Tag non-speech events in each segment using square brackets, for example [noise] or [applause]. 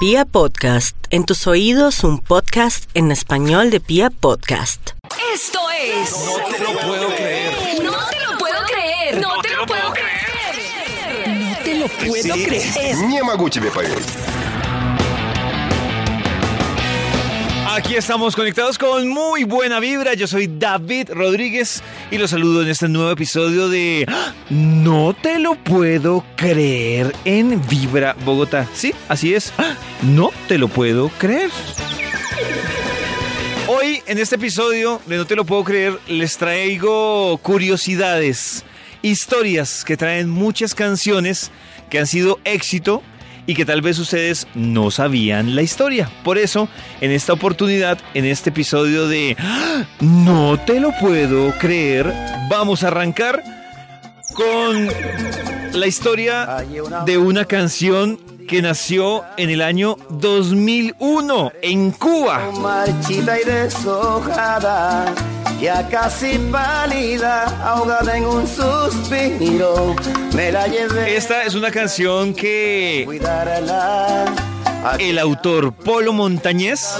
Pia Podcast, en tus oídos un podcast en español de Pia Podcast. Esto es. No te lo puedo creer. No te lo puedo creer. No te lo puedo creer. No te lo puedo creer. Не могу тебе поверить. Aquí estamos conectados con muy buena vibra. Yo soy David Rodríguez y los saludo en este nuevo episodio de. No te lo puedo creer en Vibra Bogotá. Sí, así es. No te lo puedo creer. Hoy en este episodio de No te lo puedo creer les traigo curiosidades, historias que traen muchas canciones que han sido éxito y que tal vez ustedes no sabían la historia. Por eso, en esta oportunidad, en este episodio de ¡Ah! No te lo puedo creer, vamos a arrancar con la historia de una canción que nació en el año 2001 en Cuba. marchita y deshojada, ya casi pálida, ahogada en un suspiro, me la llevé Esta es una canción que el autor Polo Montañés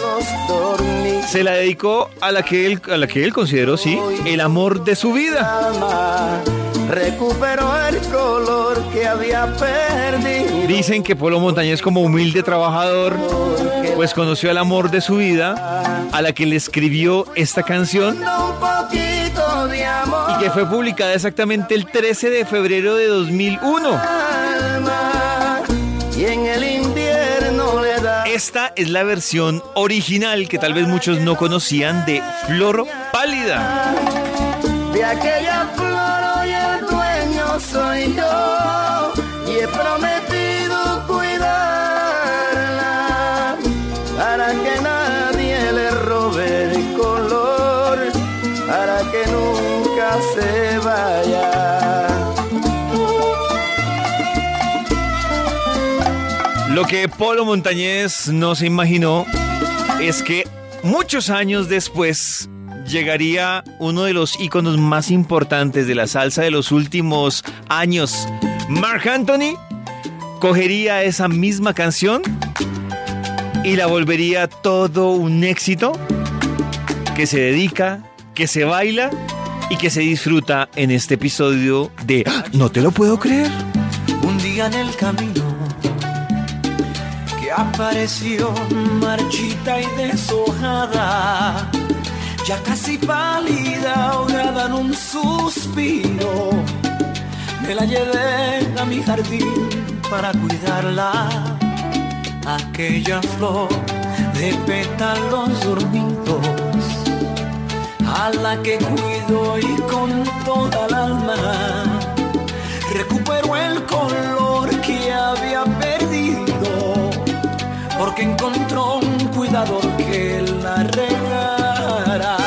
se la dedicó a la que él, a la que él consideró, sí, el amor de su vida. Recuperó el color que había perdido. Dicen que Polo Montañés como humilde trabajador, pues conoció el amor de su vida, a la que le escribió esta canción y que fue publicada exactamente el 13 de febrero de 2001. alma, y en el invierno le da Esta es la versión original que tal vez muchos no conocían de Flor Pálida. De aquella flor soy yo y he prometido cuidarla para que nadie le robe el color, para que nunca se vaya. Lo que Polo Montañés no se imaginó es que muchos años después llegaría uno de los íconos más importantes de la salsa de los últimos años. Mark Anthony cogería esa misma canción y la volvería todo un éxito que se dedica, que se baila y que se disfruta en este episodio de. No te lo puedo creer. Un día en el camino que apareció marchita y deshojada, ya casi pálida, ahogada en un suspiro. Me la llevé a mi jardín para cuidarla, aquella flor de pétalos dormidos a la que cuido y con toda el alma recuperó el color que había perdido porque encontró un cuidador que la regara. Le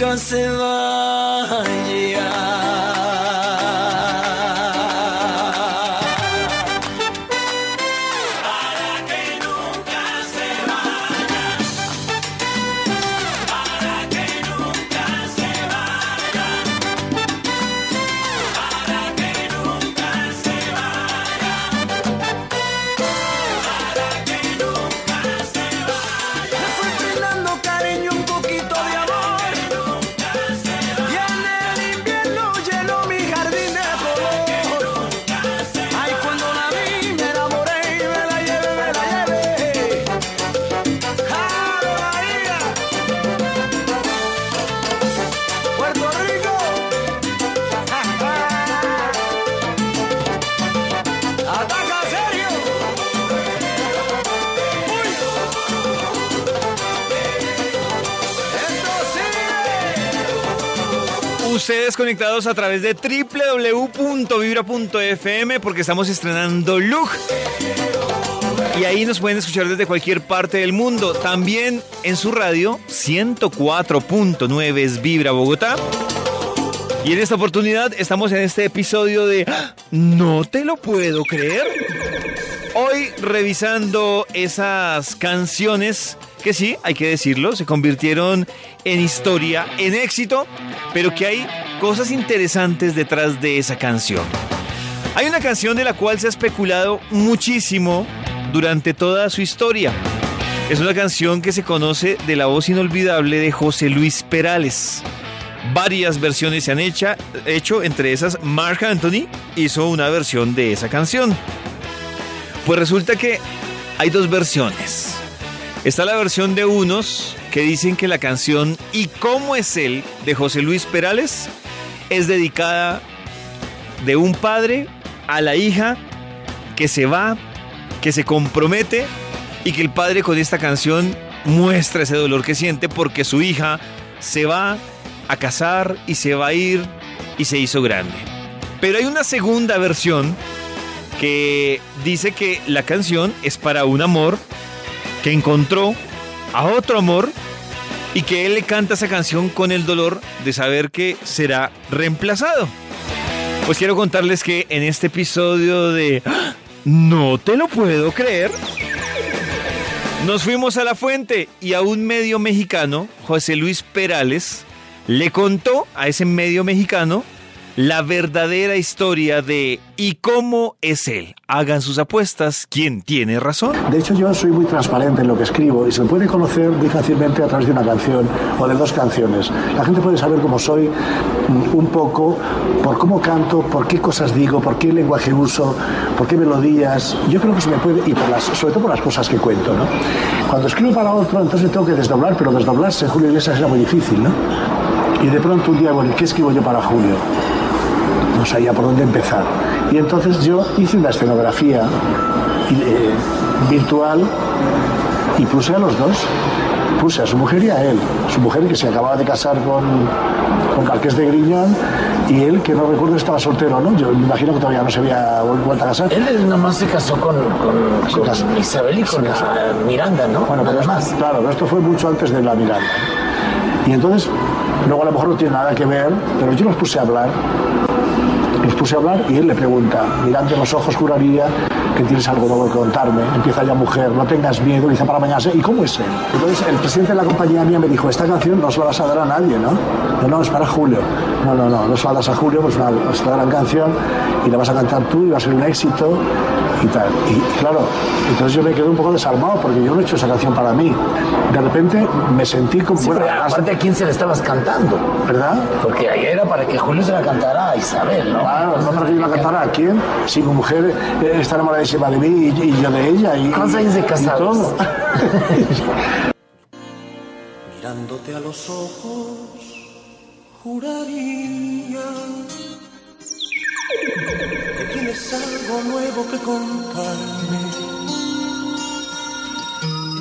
Nunca conectados a través de www.vibra.fm porque estamos estrenando look. Y ahí nos pueden escuchar desde cualquier parte del mundo. También en su radio 104.9 es Vibra Bogotá. Y en esta oportunidad estamos en este episodio de ¡Ah! No te lo puedo creer. Hoy revisando esas canciones que sí, hay que decirlo, se convirtieron en historia, en éxito, pero que hay cosas interesantes detrás de esa canción. Hay una canción de la cual se ha especulado muchísimo durante toda su historia. Es una canción que se conoce de la voz inolvidable de José Luis Perales. Varias versiones se han hecha- hecho, entre esas Mark Anthony hizo una versión de esa canción. Pues resulta que hay dos versiones. Está la versión de unos que dicen que la canción Y cómo es él de José Luis Perales es dedicada de un padre a la hija que se va, que se compromete y que el padre con esta canción muestra ese dolor que siente porque su hija se va a casar y se va a ir y se hizo grande. Pero hay una segunda versión que dice que la canción es para un amor que encontró a otro amor y que él le canta esa canción con el dolor de saber que será reemplazado. Pues quiero contarles que en este episodio de. No te lo puedo creer, nos fuimos a la fuente y a un medio mexicano, José Luis Perales, le contó a ese medio mexicano la verdadera historia de y cómo es él. Hagan sus apuestas, quién tiene razón. De hecho, yo soy muy transparente en lo que escribo y se me puede conocer muy fácilmente a través de una canción o de dos canciones. La gente puede saber cómo soy mm, un poco por cómo canto, por qué cosas digo, por qué lenguaje uso, por qué melodías. Yo creo que se me puede, y por las, sobre todo por las cosas que cuento. ¿no? Cuando escribo para otro, entonces tengo que desdoblar, pero desdoblarse Julio Iglesias era muy difícil. ¿no? Y de pronto un día, bueno, ¿qué escribo yo para Julio? No sabía por dónde empezar. Y entonces yo hice una escenografía eh, virtual y puse a los dos. Puse a su mujer y a él. Su mujer que se acababa de casar con, con Carques de Griñón y él que no recuerdo estaba soltero, ¿no? Yo me imagino que todavía no se había vuelto a casar. Él nomás se casó con, con, con casó. Isabel y con Miranda, ¿no? Bueno, pero Nada esto- más. claro, pero esto fue mucho antes de la Miranda. Y entonces, luego a lo mejor no tiene nada que ver, pero yo los puse a hablar. Los puse a hablar y él le pregunta, mirando en los ojos juraría que tienes algo nuevo que contarme. Empieza ya mujer, no tengas miedo, dice para mañana. ¿Y cómo es él? Entonces el presidente de la compañía mía me dijo, esta canción no se la vas a dar a nadie, ¿no? No, no, es para Julio. No, no, no, no se la das a Julio, pues una, es una gran canción y la vas a cantar tú y va a ser un éxito y tal. Y claro, entonces yo me quedé un poco desarmado porque yo no he hecho esa canción para mí. De repente me sentí como... Sí, bueno, pero hasta- aparte, ¿a quién se le estabas cantando? ¿Verdad? Porque ahí era para que Julio se la cantara a Isabel, ¿no? Claro, no me refiero a cantar a quién. Si mi mujer eh, está enamoradísima de mí y, y yo de ella. Y, ¿Cuántos años de casados? todo. [laughs] Mirándote a los ojos, juraría que tienes algo nuevo que contarme.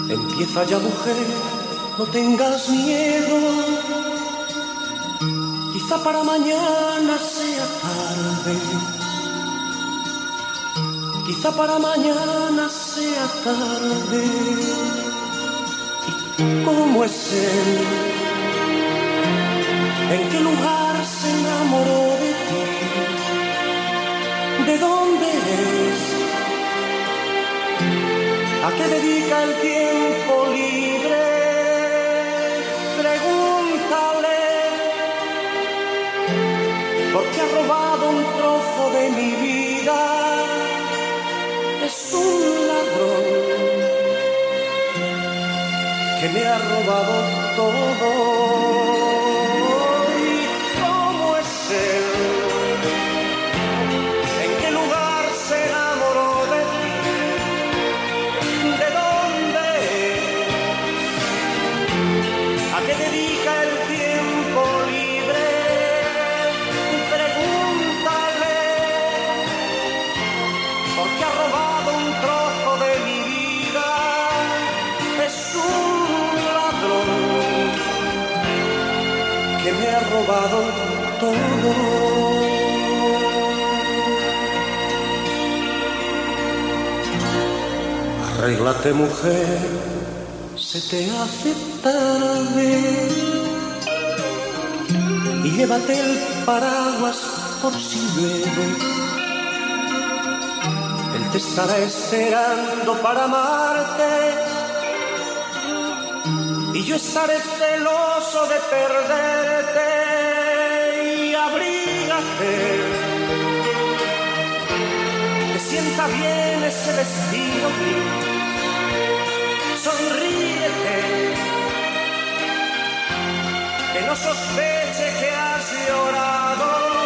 Empieza ya, mujer, no tengas miedo. Quizá para mañana sea tarde. Quizá para mañana sea tarde. Cómo es él, en qué lugar se enamoró de ti, de dónde es, a qué dedica el tiempo libre. Porque ha robado un trozo de mi vida. Es un ladrón que me ha robado todo. Que me ha robado todo. Arréglate mujer, se te hace tarde y llévate el paraguas por si llueve. Él te estará esperando para amarte y yo estaré celoso de perderte y abrígate. Que sienta bien ese vestido. Sonríete. Que no sospeche que has llorado.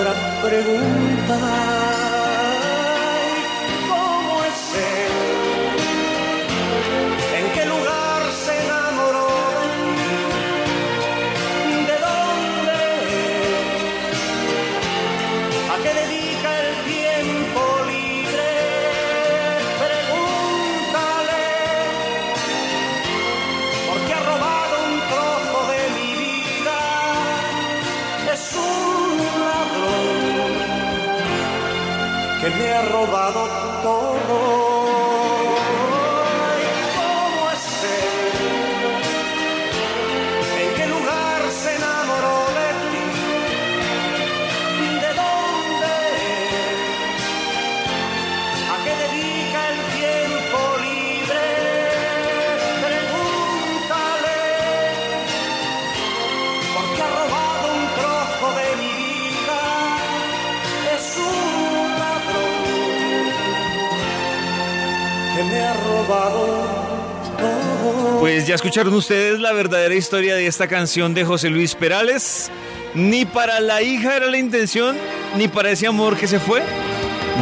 Otra pregunta. Robado ya escucharon ustedes la verdadera historia de esta canción de José Luis Perales. Ni para la hija era la intención, ni para ese amor que se fue.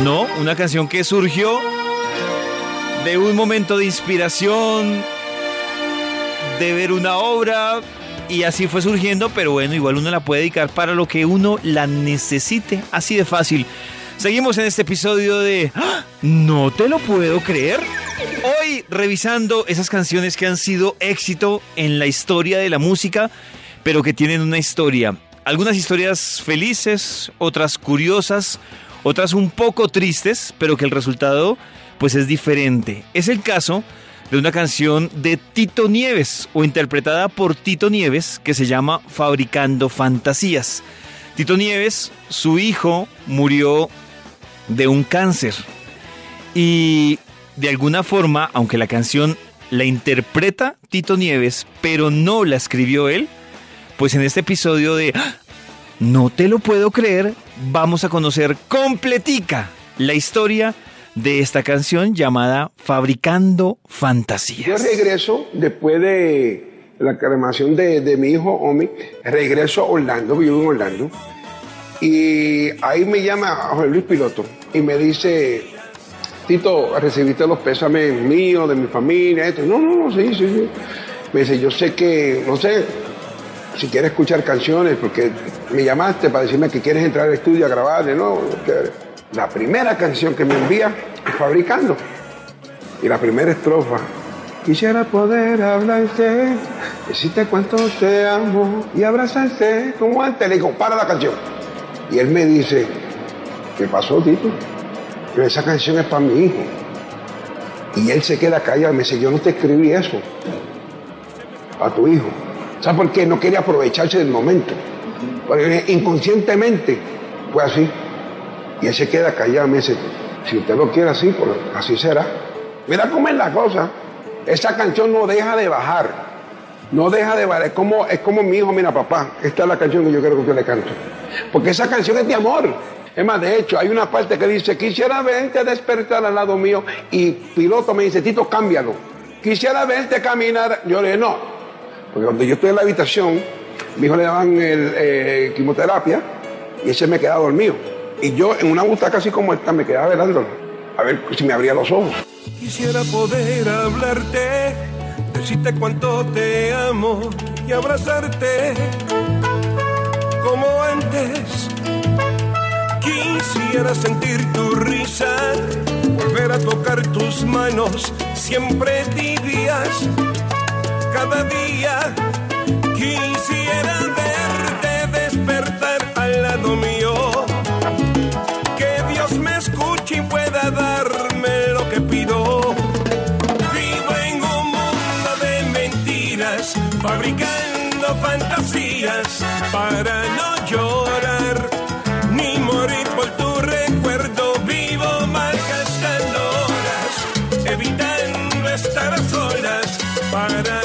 No, una canción que surgió de un momento de inspiración, de ver una obra, y así fue surgiendo, pero bueno, igual uno la puede dedicar para lo que uno la necesite, así de fácil. Seguimos en este episodio de ¡Ah! No te lo puedo creer. Revisando esas canciones que han sido éxito en la historia de la música, pero que tienen una historia. Algunas historias felices, otras curiosas, otras un poco tristes, pero que el resultado pues es diferente. Es el caso de una canción de Tito Nieves o interpretada por Tito Nieves que se llama Fabricando Fantasías. Tito Nieves, su hijo murió de un cáncer y de alguna forma, aunque la canción la interpreta Tito Nieves, pero no la escribió él, pues en este episodio de ¡Ah! No te lo puedo creer, vamos a conocer completica la historia de esta canción llamada Fabricando Yo Fantasías. regreso después de la cremación de, de mi hijo Omi, regreso a Orlando, vivo en Orlando, y ahí me llama José Luis Piloto y me dice, Tito, recibiste los pésames míos, de mi familia, esto. No, no, no, sí, sí, sí. Me dice, yo sé que, no sé, si quieres escuchar canciones, porque me llamaste para decirme que quieres entrar al estudio a grabar, no. La primera canción que me envía Fabricando. Y la primera estrofa. Quisiera poder hablarte Decirte cuánto te amo y abrazarte como antes. Le digo, para la canción. Y él me dice, ¿qué pasó, Tito? Esa canción es para mi hijo. Y él se queda callado me dice, yo no te escribí eso. A tu hijo. ¿Sabes por qué? No quería aprovecharse del momento. Porque inconscientemente fue así. Y él se queda callado me dice, si usted lo quiere así, pues así será. Mira cómo es la cosa. Esa canción no deja de bajar. No deja de bajar. Es como, es como mi hijo, mira papá, esta es la canción que yo quiero que usted le cante. Porque esa canción es de amor. Es más, de hecho, hay una parte que dice, quisiera verte despertar al lado mío. Y piloto me dice, Tito, cámbialo. Quisiera verte caminar. Yo le dije, no. Porque cuando yo estoy en la habitación, mi hijo le daban el, eh, quimioterapia y ese me quedaba dormido. Y yo en una butaca así como esta me quedaba velándolo. A ver si me abría los ojos. Quisiera poder hablarte, decirte cuánto te amo y abrazarte como antes. Quisiera sentir tu risa, volver a tocar tus manos, siempre tibias, cada día. Quisiera verte Fire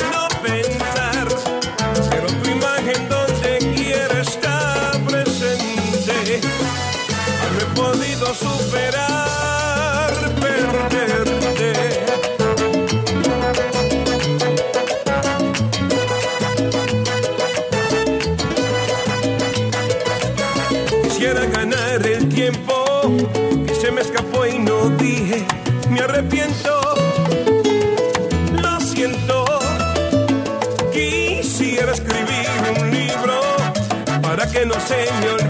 para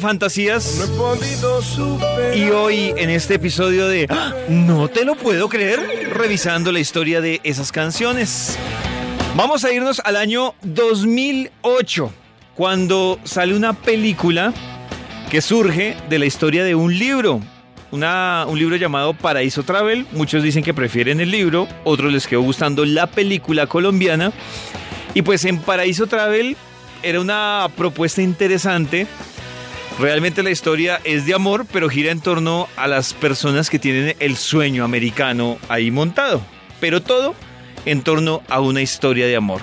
fantasías. No he podido superar. Y hoy en este episodio de ¡Ah! No te lo puedo creer, revisando la historia de esas canciones. Vamos a irnos al año 2008, cuando sale una película que surge de la historia de un libro. Una- un libro llamado Paraíso Travel. Muchos dicen que prefieren el libro, otros les quedó gustando la película colombiana. Y pues en Paraíso Travel era una propuesta interesante. Realmente la historia es de amor, pero gira en torno a las personas que tienen el sueño americano ahí montado. Pero todo en torno a una historia de amor.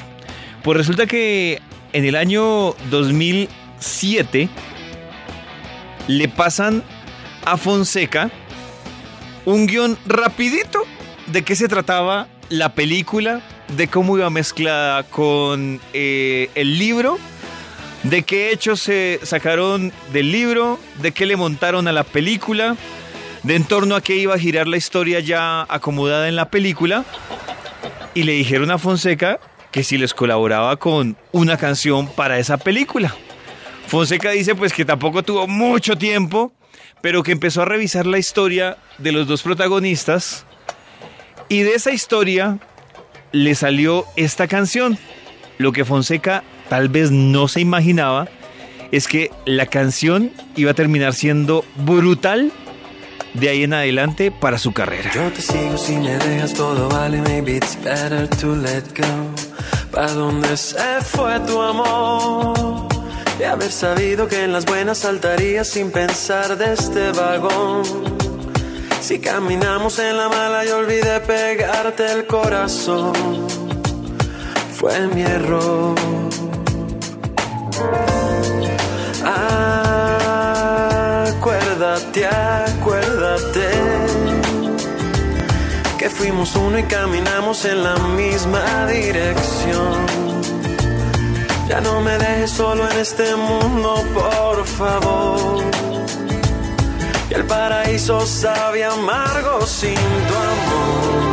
Pues resulta que en el año 2007 le pasan a Fonseca un guion rapidito de qué se trataba la película, de cómo iba mezclada con eh, el libro, de qué hechos se sacaron del libro, de qué le montaron a la película, de en torno a qué iba a girar la historia ya acomodada en la película. Y le dijeron a Fonseca que si les colaboraba con una canción para esa película. Fonseca dice pues que tampoco tuvo mucho tiempo, pero que empezó a revisar la historia de los dos protagonistas y de esa historia le salió esta canción. Lo que Fonseca tal vez no se imaginaba es que la canción iba a terminar siendo brutal de ahí en adelante para su carrera. Yo te sigo si me dejas todo vale, maybe it's better to let go. ¿Pa dónde se fue tu amor? De haber sabido que en las buenas saltarías sin pensar de este vagón. Si caminamos en la mala y olvidé pegarte el corazón, fue mi error. Acuérdate, acuérdate que fuimos uno y caminamos en la misma dirección. Ya no me dejes solo en este mundo, por favor. Que el paraíso sabe amargo sin tu amor.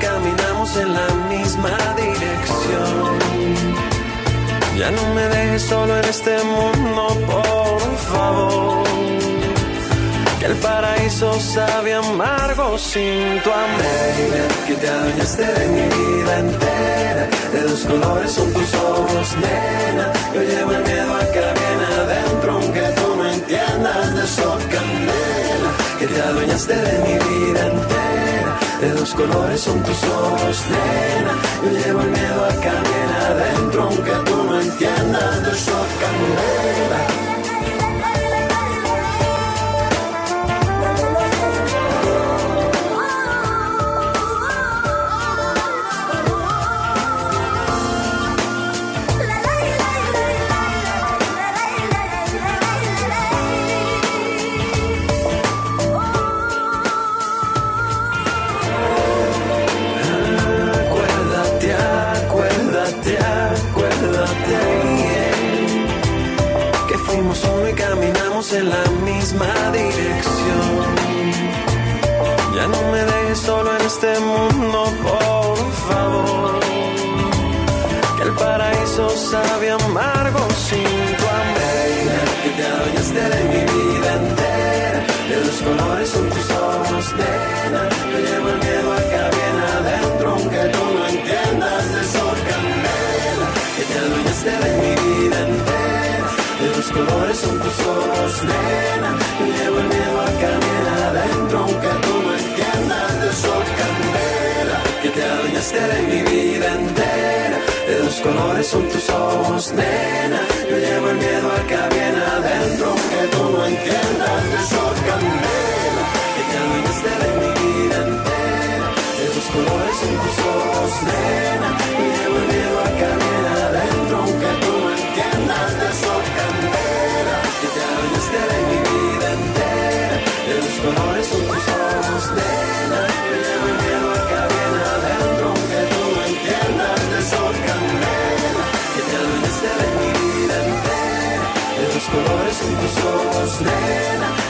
Caminamos en la misma dirección. Ya no me dejes solo en este mundo, por favor. Que el paraíso sabe amargo sin tu amor. Que te adueñaste de mi vida entera. De dos colores son tus ojos, nena. Yo llevo el miedo acá bien adentro Aunque tú no entiendas. De eso, candela. Que te adueñaste de mi vida entera De dos colores son tus ojos, nena. Yo llevo el miedo acá bien adentro Aunque tú no entiendas. De eso, candela en la misma dirección. Ya no me dejes solo en este mundo, por favor. Que el paraíso sabe amargo sin tu amor Que te adueñaste de mi vida entera. De los colores son tus ojos, nena Yo llevo el miedo acá bien adentro Aunque tú no entiendas de eso, candela Que te adueñaste de mi vida entera colores son tus ojos, nena. Llevo el miedo acá bien adentro Aunque tú no entiendas. De eso, candela Que te adueñaste de mi vida entera. De dos colores son tus ojos, nena. Yo llevo el miedo acá bien adentro Aunque tú no entiendas. De eso, candela Que te adueñaste de mi vida entera. De dos colores son tus ojos, nena. Yo llevo el miedo acá bien adentro Aunque tú no entiendas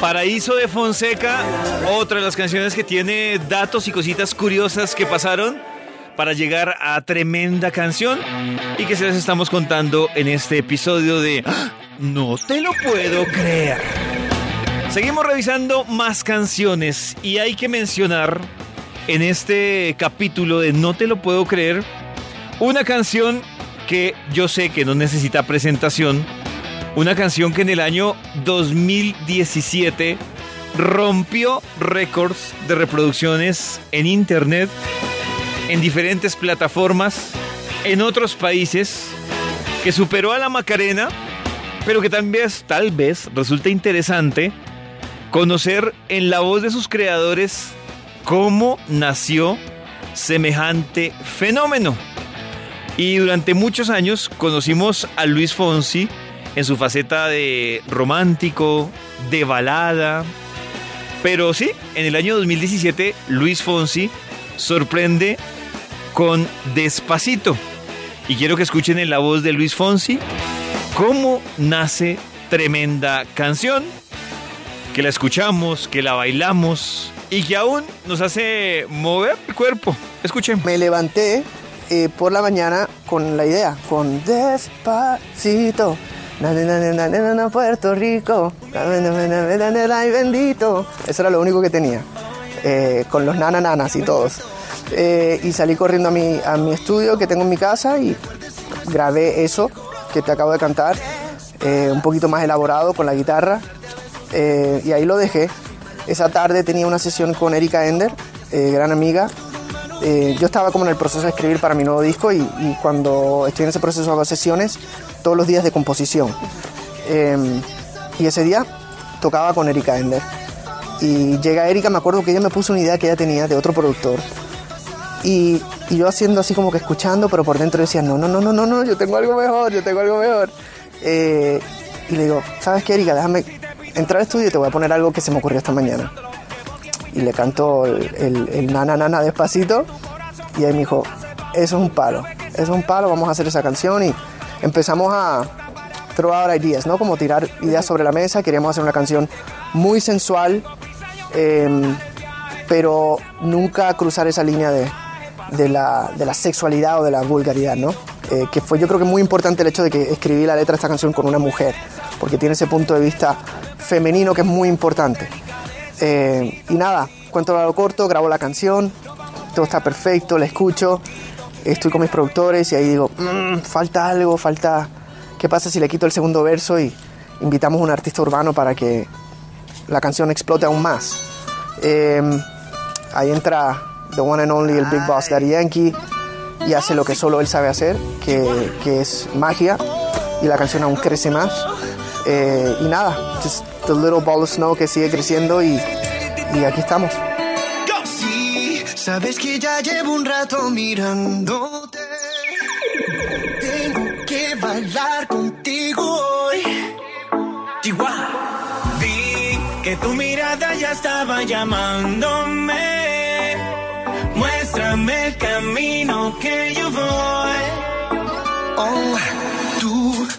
Paraíso de Fonseca, otra de las canciones que tiene datos y cositas curiosas que pasaron para llegar a tremenda canción y que se las estamos contando en este episodio de ¡Ah! No te lo puedo creer. Seguimos revisando más canciones y hay que mencionar en este capítulo de No te lo puedo creer una canción que yo sé que no necesita presentación, una canción que en el año 2017 rompió récords de reproducciones en internet, en diferentes plataformas, en otros países, que superó a la Macarena, pero que también tal vez resulta interesante conocer en la voz de sus creadores cómo nació semejante fenómeno. Y durante muchos años conocimos a Luis Fonsi en su faceta de romántico, de balada. Pero sí, en el año 2017 Luis Fonsi sorprende con Despacito. Y quiero que escuchen en la voz de Luis Fonsi cómo nace tremenda canción, que la escuchamos, que la bailamos y que aún nos hace mover el cuerpo. Escuchen. Me levanté eh, por la mañana con la idea, con despacito. Na, na, na, Puerto Rico, ay, bendito. Eso era lo único que tenía, eh, con los nanananas y todos. Eh, y salí corriendo a mi, a mi estudio que tengo en mi casa y grabé eso que te acabo de cantar, eh, un poquito más elaborado con la guitarra. Eh, y ahí lo dejé. Esa tarde tenía una sesión con Erika Ender, eh, gran amiga, eh, yo estaba como en el proceso de escribir para mi nuevo disco y, y cuando estoy en ese proceso hago sesiones todos los días de composición. Eh, y ese día tocaba con Erika Ender. Y llega Erika, me acuerdo que ella me puso una idea que ella tenía de otro productor. Y, y yo haciendo así como que escuchando, pero por dentro decía, no, no, no, no, no, no, yo tengo algo mejor, yo tengo algo mejor. Eh, y le digo, ¿sabes qué, Erika? Déjame entrar al estudio y te voy a poner algo que se me ocurrió esta mañana. Y le canto el, el, nana nana despacito. Y ahí me dijo, eso es un palo, eso es un palo, vamos a hacer esa canción y empezamos a throw ideas, ¿no? Como tirar ideas sobre la mesa, queríamos hacer una canción muy sensual, eh, pero nunca cruzar esa línea de, de, la, de la sexualidad o de la vulgaridad, ¿no? Eh, que fue yo creo que muy importante el hecho de que escribí la letra de esta canción con una mujer, porque tiene ese punto de vista femenino que es muy importante. Eh, y nada, cuento lo corto, grabo la canción, todo está perfecto, la escucho, estoy con mis productores y ahí digo, "Mm, falta algo, falta... ¿Qué pasa si le quito el segundo verso y invitamos a un artista urbano para que la canción explote aún más? Eh, ahí entra The One and Only, el Big Boss Daddy Yankee, y hace lo que solo él sabe hacer, que, que es magia, y la canción aún crece más. Eh, y nada, just the little ball of snow que sigue creciendo y, y aquí estamos. Sí, sabes que ya llevo un rato mirándote. Tengo que bailar contigo hoy. Chihuahua. Vi que tu mirada ya estaba llamándome. Muéstrame el camino que yo voy. Oh,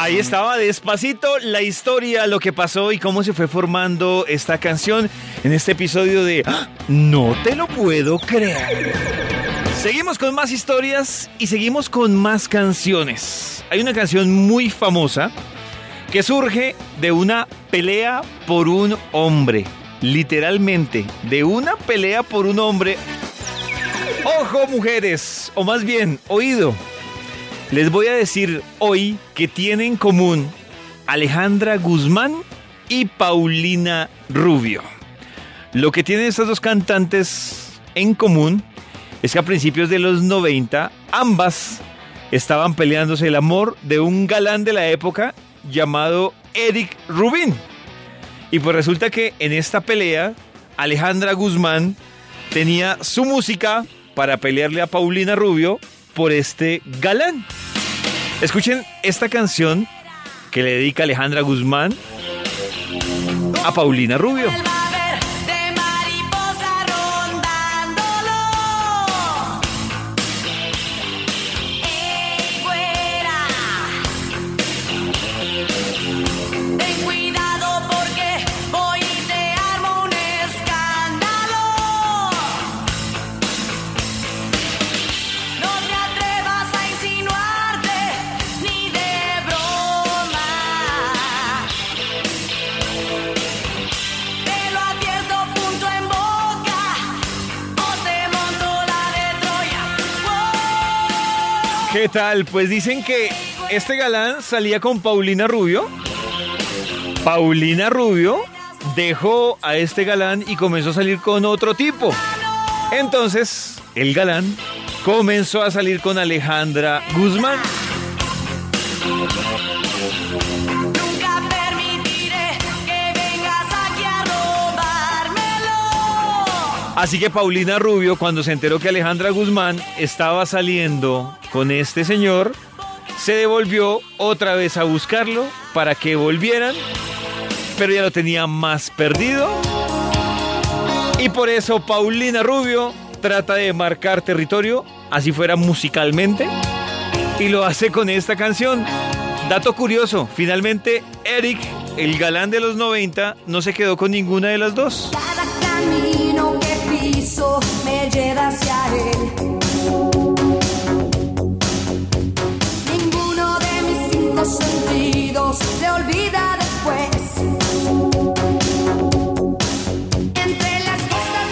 Ahí estaba despacito la historia, lo que pasó y cómo se fue formando esta canción en este episodio de ¡Ah! No te lo puedo creer. Seguimos con más historias y seguimos con más canciones. Hay una canción muy famosa que surge de una pelea por un hombre. Literalmente, de una pelea por un hombre. Ojo mujeres, o más bien, oído. Les voy a decir hoy que tienen en común Alejandra Guzmán y Paulina Rubio. Lo que tienen estas dos cantantes en común es que a principios de los 90 ambas estaban peleándose el amor de un galán de la época llamado Eric Rubin. Y pues resulta que en esta pelea Alejandra Guzmán tenía su música para pelearle a Paulina Rubio por este galán. Escuchen esta canción que le dedica Alejandra Guzmán a Paulina Rubio. ¿Qué tal? Pues dicen que este galán salía con Paulina Rubio. Paulina Rubio dejó a este galán y comenzó a salir con otro tipo. Entonces, el galán comenzó a salir con Alejandra Guzmán. Así que Paulina Rubio, cuando se enteró que Alejandra Guzmán estaba saliendo con este señor, se devolvió otra vez a buscarlo para que volvieran, pero ya lo tenía más perdido. Y por eso Paulina Rubio trata de marcar territorio, así fuera musicalmente, y lo hace con esta canción. Dato curioso, finalmente Eric, el galán de los 90, no se quedó con ninguna de las dos. Me lleva hacia él. Ninguno de mis cinco sentidos se olvida después. Entre las cosas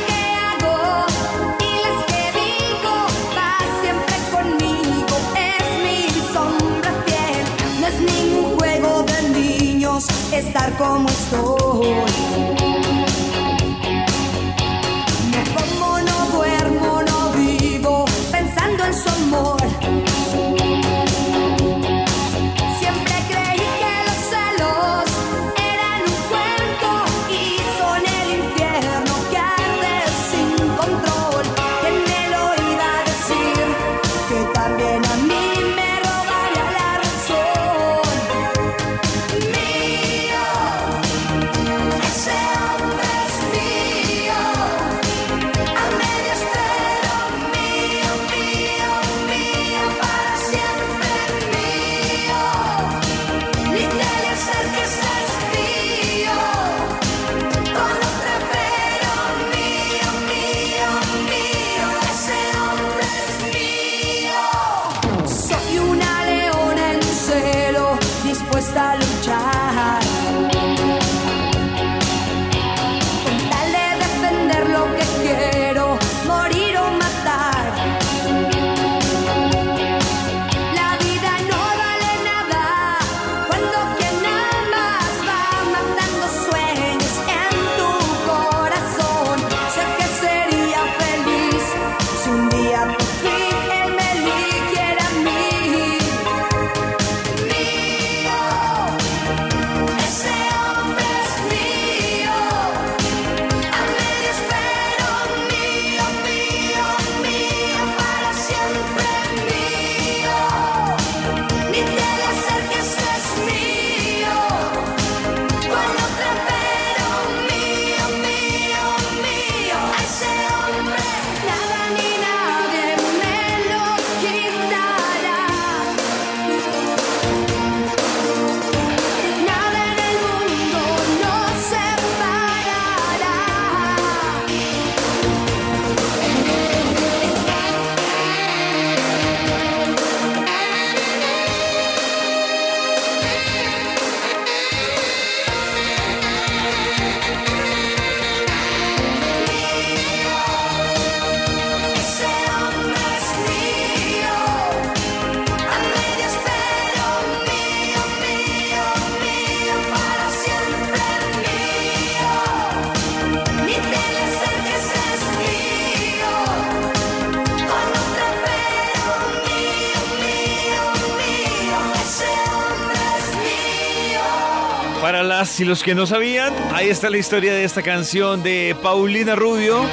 Y los que no sabían, ahí está la historia de esta canción de Paulina Rubio.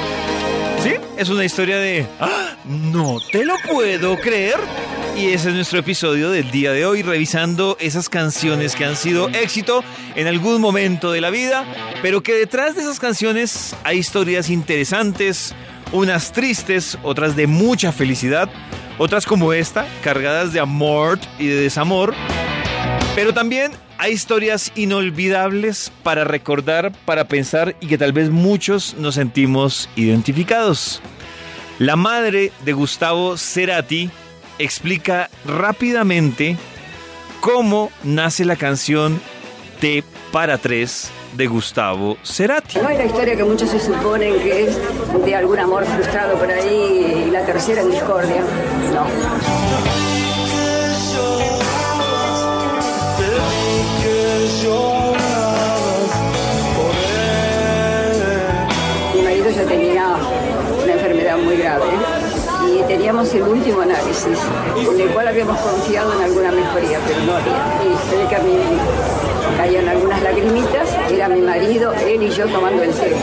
Sí, es una historia de... ¡Ah! No te lo puedo creer. Y ese es nuestro episodio del día de hoy, revisando esas canciones que han sido éxito en algún momento de la vida, pero que detrás de esas canciones hay historias interesantes, unas tristes, otras de mucha felicidad, otras como esta, cargadas de amor y de desamor. Pero también hay historias inolvidables para recordar, para pensar y que tal vez muchos nos sentimos identificados. La madre de Gustavo Cerati explica rápidamente cómo nace la canción T para tres de Gustavo Cerati. No hay la historia que muchos se suponen que es de algún amor frustrado por ahí y la tercera en discordia. No. Tenía una enfermedad muy grave y teníamos el último análisis, en el cual habíamos confiado en alguna mejoría, pero no había. Y a mí caían algunas lagrimitas, era mi marido, él y yo tomando el té.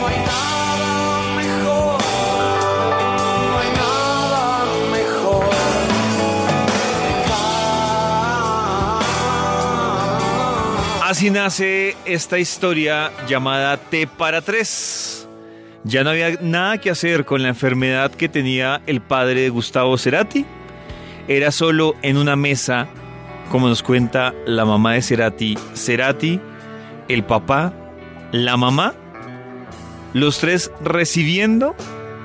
Así nace esta historia llamada T para tres. Ya no había nada que hacer con la enfermedad que tenía el padre de Gustavo Cerati. Era solo en una mesa, como nos cuenta la mamá de Cerati, Cerati, el papá, la mamá, los tres recibiendo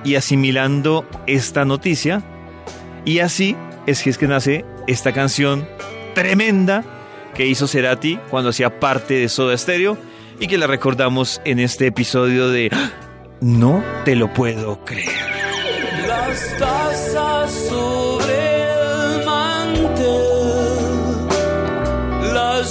y asimilando esta noticia. Y así es que es que nace esta canción tremenda que hizo Cerati cuando hacía parte de Soda Stereo y que la recordamos en este episodio de. No te lo puedo creer. Las tazas sobre el mantel, la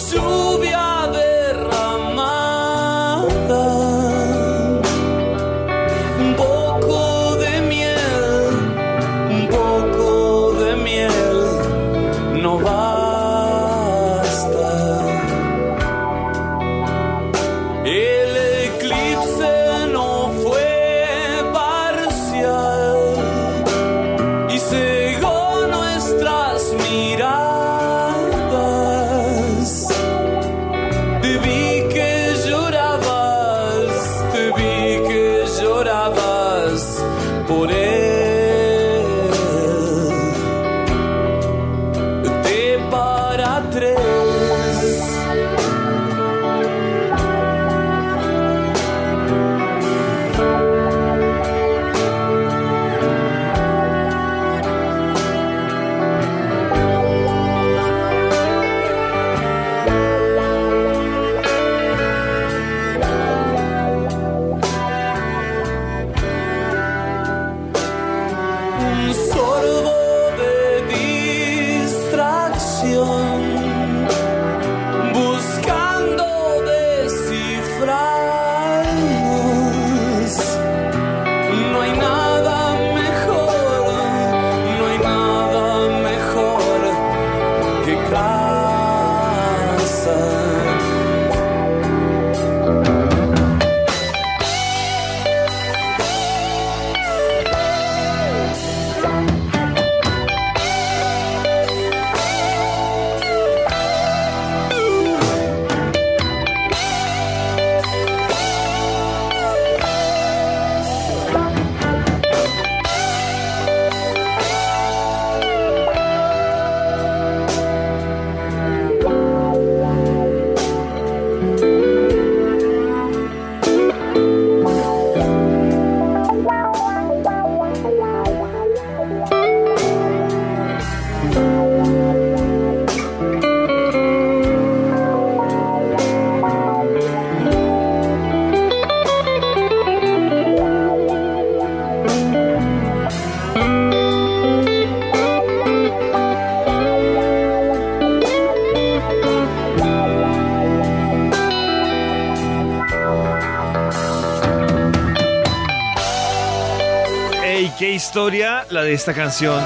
de esta canción!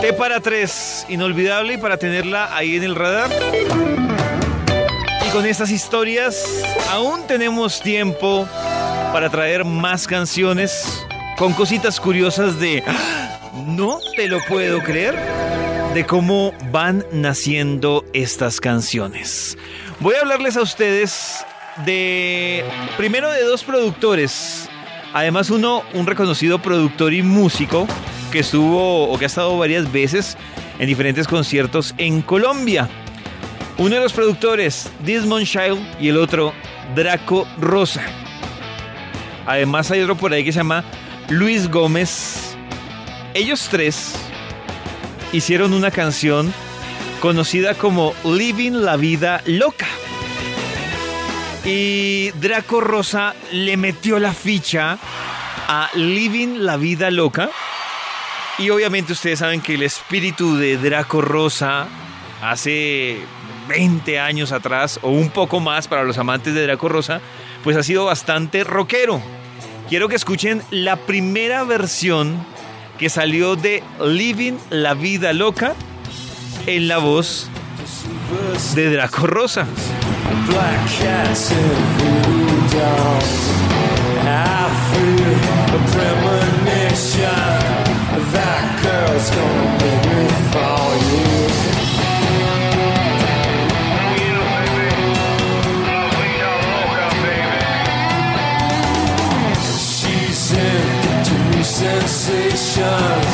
T para tres. inolvidable y para tenerla ahí en el radar. Y con estas historias aún tenemos tiempo para traer más canciones con cositas curiosas de ¡Ah! no te lo puedo creer de cómo van naciendo estas canciones. Voy a hablarles a ustedes de primero de dos productores. Además uno un reconocido productor y músico que estuvo o que ha estado varias veces en diferentes conciertos en Colombia. Uno de los productores, Desmond Child, y el otro, Draco Rosa. Además hay otro por ahí que se llama Luis Gómez. Ellos tres hicieron una canción conocida como Living la Vida Loca. Y Draco Rosa le metió la ficha a Living la Vida Loca. Y obviamente ustedes saben que el espíritu de Draco Rosa hace 20 años atrás, o un poco más para los amantes de Draco Rosa, pues ha sido bastante rockero. Quiero que escuchen la primera versión que salió de Living la Vida Loca en la voz de Draco Rosa. Black cats and voodoo. I feel a premonition. That girl's gonna make me fall you. Sensations,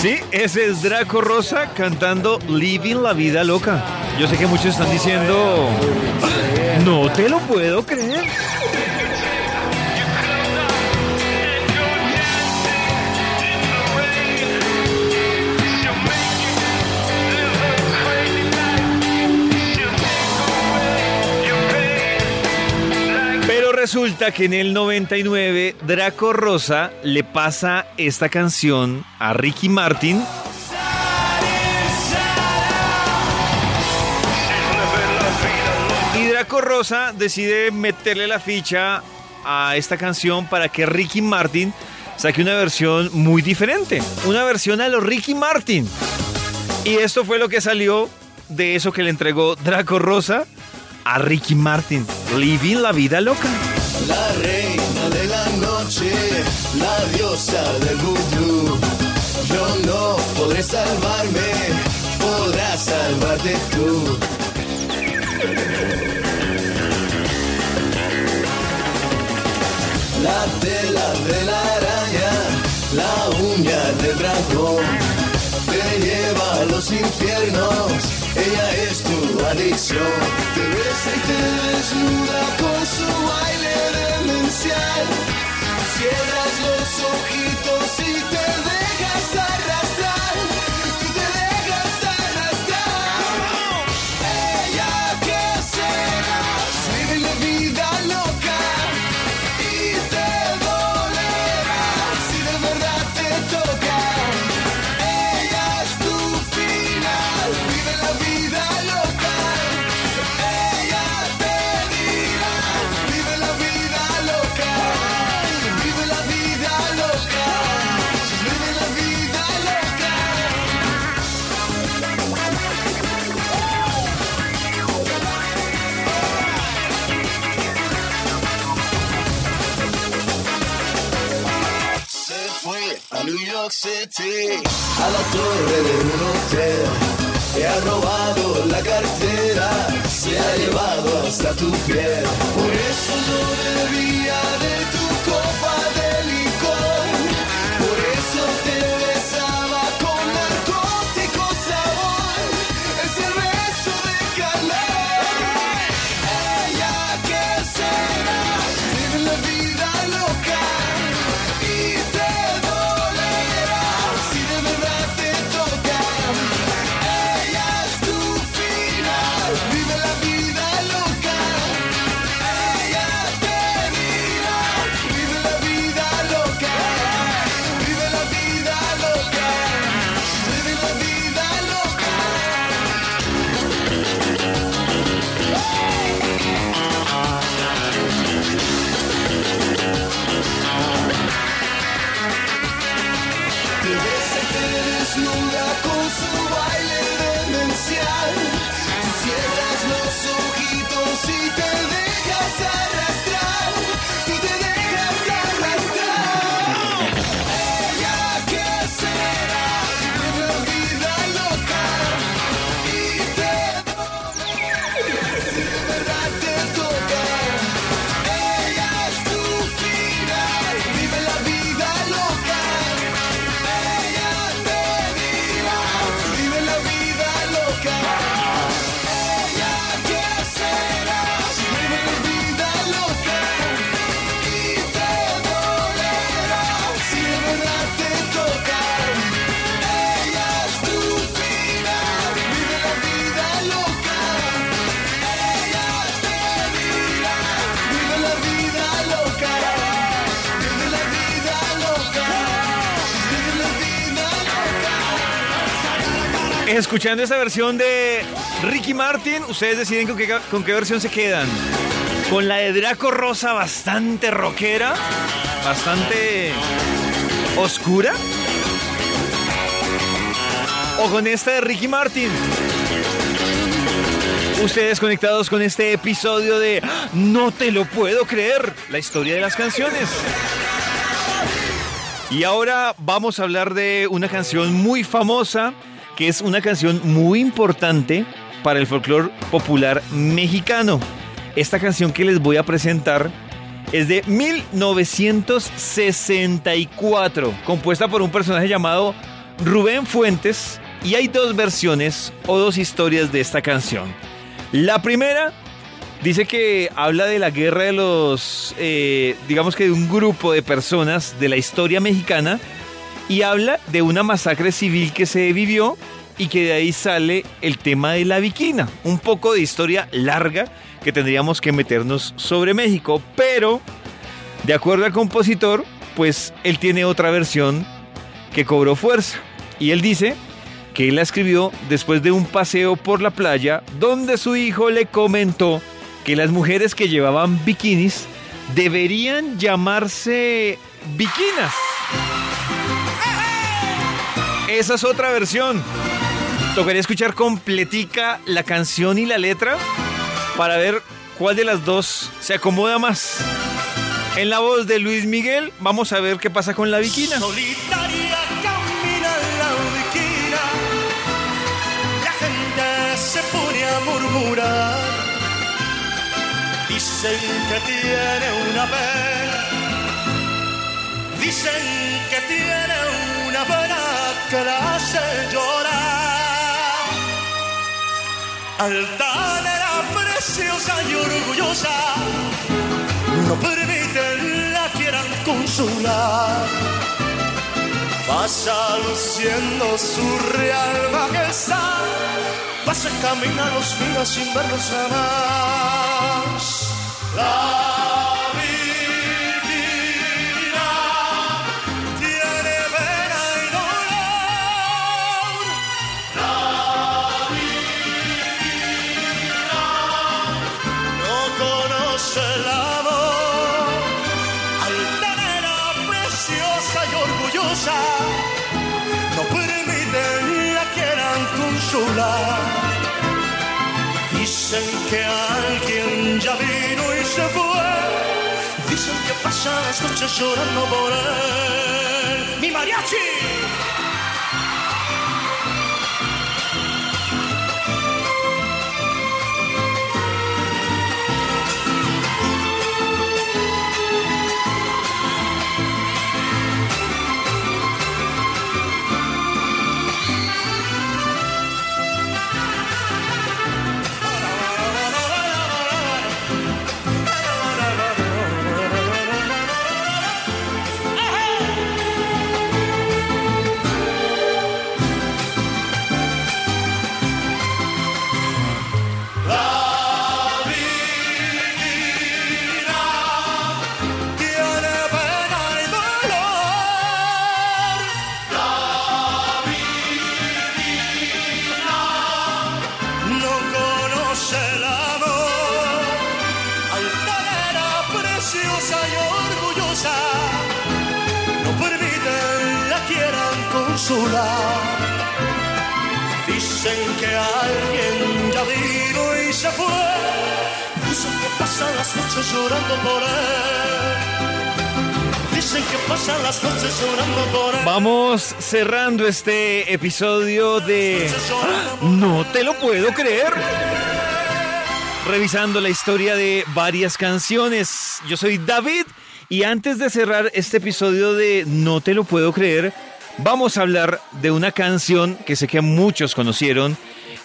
Sí, ese es Draco Rosa cantando Living la Vida Loca. Yo sé que muchos están diciendo, "Ah, no te lo puedo creer. Pero resulta que en el 99 Draco Rosa le pasa esta canción a Ricky Martin. Y Draco Rosa decide meterle la ficha a esta canción para que Ricky Martin saque una versión muy diferente. Una versión a los Ricky Martin. Y esto fue lo que salió de eso que le entregó Draco Rosa a Ricky Martin. Living la vida loca. La reina de la noche, la diosa del vudú. Yo no podré salvarme, podrás salvarte tú. La tela de la araña, la uña del dragón, los infiernos, ella es tu adicción. Te besa y te desnuda con su baile demencial. Cierras los ojitos A la torre de un hotel. Te ha robado la cartera, se ha llevado hasta tu piel. Por Escuchando esta versión de Ricky Martin, ustedes deciden con qué, con qué versión se quedan. Con la de Draco Rosa, bastante rockera, bastante oscura. O con esta de Ricky Martin. Ustedes conectados con este episodio de No te lo puedo creer, la historia de las canciones. Y ahora vamos a hablar de una canción muy famosa, que es una canción muy importante para el folclore popular mexicano. Esta canción que les voy a presentar es de 1964, compuesta por un personaje llamado Rubén Fuentes, y hay dos versiones o dos historias de esta canción. La primera dice que habla de la guerra de los, eh, digamos que de un grupo de personas de la historia mexicana y habla de una masacre civil que se vivió y que de ahí sale el tema de la viquina. Un poco de historia larga que tendríamos que meternos sobre México, pero de acuerdo al compositor, pues él tiene otra versión que cobró fuerza. Y él dice que él la escribió después de un paseo por la playa donde su hijo le comentó que las mujeres que llevaban bikinis deberían llamarse bikinas. Esa es otra versión. Tocaría escuchar completica la canción y la letra para ver cuál de las dos se acomoda más. En la voz de Luis Miguel, vamos a ver qué pasa con la bikina. Solitaria camina la viquina, la gente se pone a murmurar. Dicen que tiene una pena, dicen que tiene una pena que la hace llorar. Altanera, preciosa y orgullosa, no permiten la quieran consolar. Pasa luciendo su real majestad, pasa camina los días sin verlos jamás. La consolar. Dicen que alguien ya vino y se fue. Dicen que pasa las noches llorando por él. ¡Mi mariachi! Sola. Dicen que alguien ya vino y se fue. Dicen que pasan las noches llorando por él. Dicen que pasan las noches llorando por él. Vamos cerrando este episodio de No te lo puedo creer. Revisando la historia de varias canciones. Yo soy David y antes de cerrar este episodio de No te lo puedo creer, vamos a hablar de una canción que sé que muchos conocieron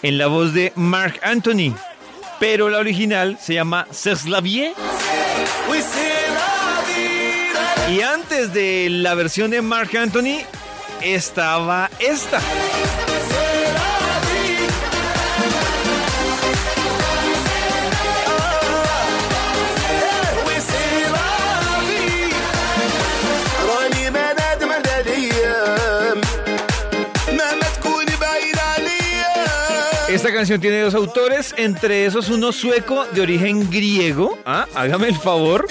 en la voz de Mark Anthony, pero la original se llama C'est. Y antes de la versión de Mark Anthony estaba esta. Esta canción tiene dos autores, entre esos uno sueco de origen griego. ¿Ah? Hágame el favor.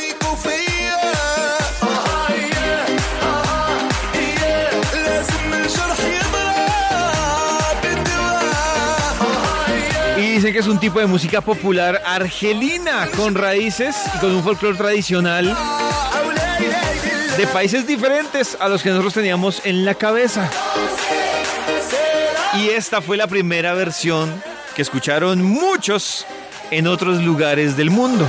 Y dicen que es un tipo de música popular argelina, con raíces y con un folclore tradicional de países diferentes a los que nosotros teníamos en la cabeza. Y esta fue la primera versión que escucharon muchos en otros lugares del mundo.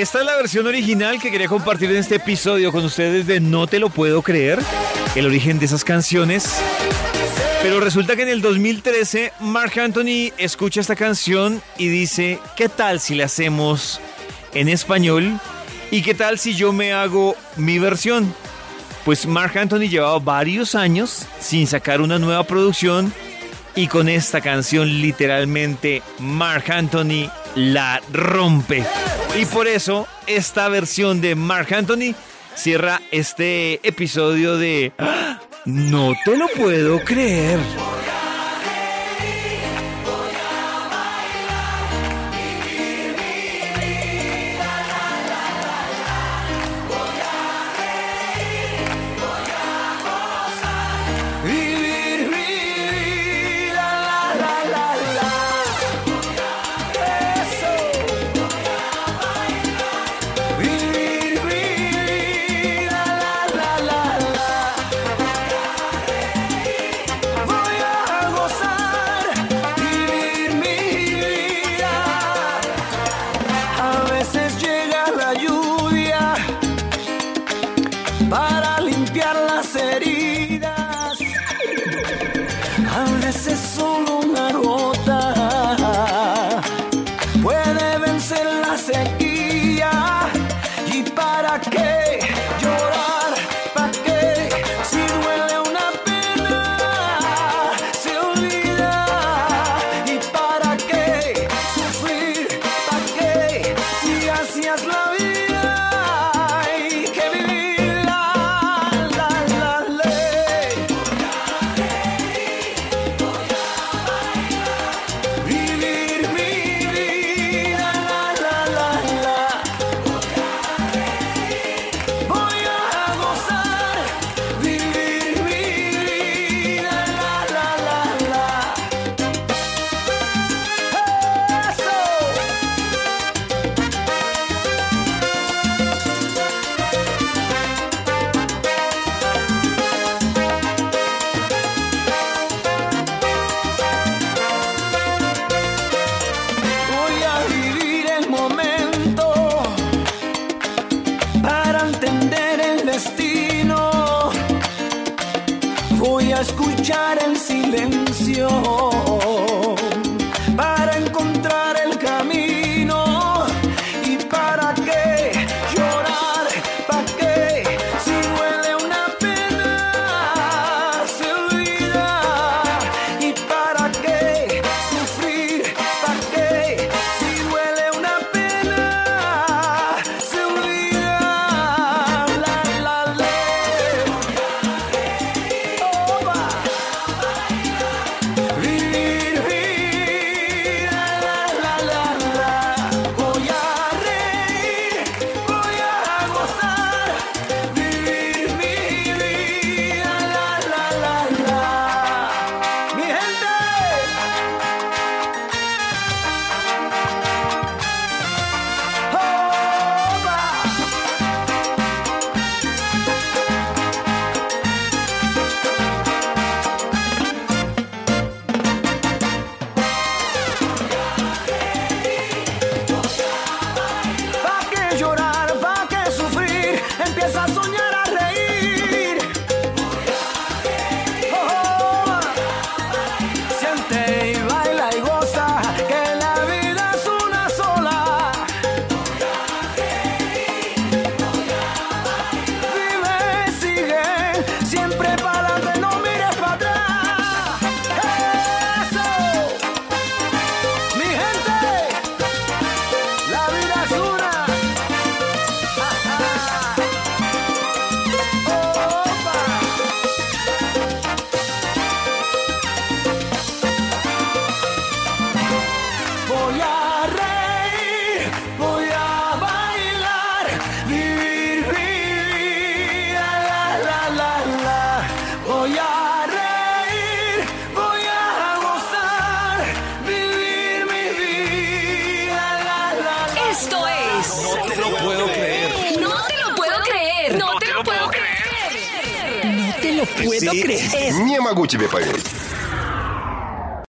Esta es la versión original que quería compartir en este episodio con ustedes de No te lo puedo creer, el origen de esas canciones. Pero resulta que en el 2013 Mark Anthony escucha esta canción y dice, ¿qué tal si la hacemos en español? ¿Y qué tal si yo me hago mi versión? Pues Mark Anthony llevaba varios años sin sacar una nueva producción y con esta canción literalmente Mark Anthony la rompe. Y por eso esta versión de Mark Anthony cierra este episodio de ¡Ah! No te lo puedo creer.